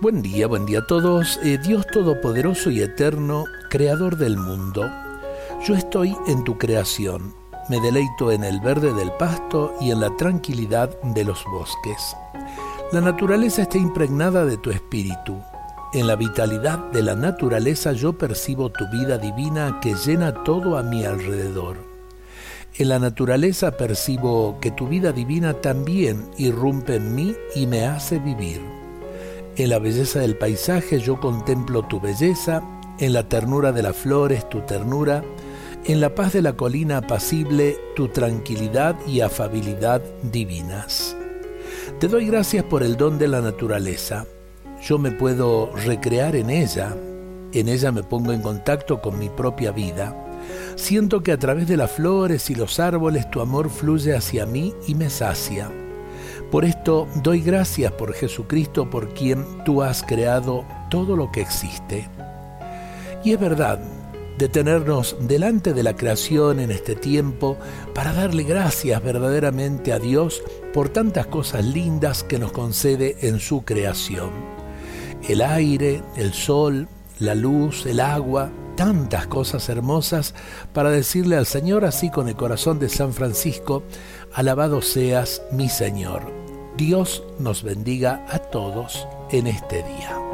Buen día, buen día a todos. Eh, Dios Todopoderoso y Eterno, Creador del mundo, yo estoy en tu creación, me deleito en el verde del pasto y en la tranquilidad de los bosques. La naturaleza está impregnada de tu espíritu. En la vitalidad de la naturaleza yo percibo tu vida divina que llena todo a mi alrededor. En la naturaleza percibo que tu vida divina también irrumpe en mí y me hace vivir. En la belleza del paisaje yo contemplo tu belleza, en la ternura de las flores tu ternura, en la paz de la colina apacible tu tranquilidad y afabilidad divinas. Te doy gracias por el don de la naturaleza. Yo me puedo recrear en ella, en ella me pongo en contacto con mi propia vida. Siento que a través de las flores y los árboles tu amor fluye hacia mí y me sacia. Por esto doy gracias por Jesucristo, por quien tú has creado todo lo que existe. Y es verdad, detenernos delante de la creación en este tiempo para darle gracias verdaderamente a Dios por tantas cosas lindas que nos concede en su creación. El aire, el sol, la luz, el agua, tantas cosas hermosas para decirle al Señor así con el corazón de San Francisco, alabado seas mi Señor. Dios nos bendiga a todos en este día.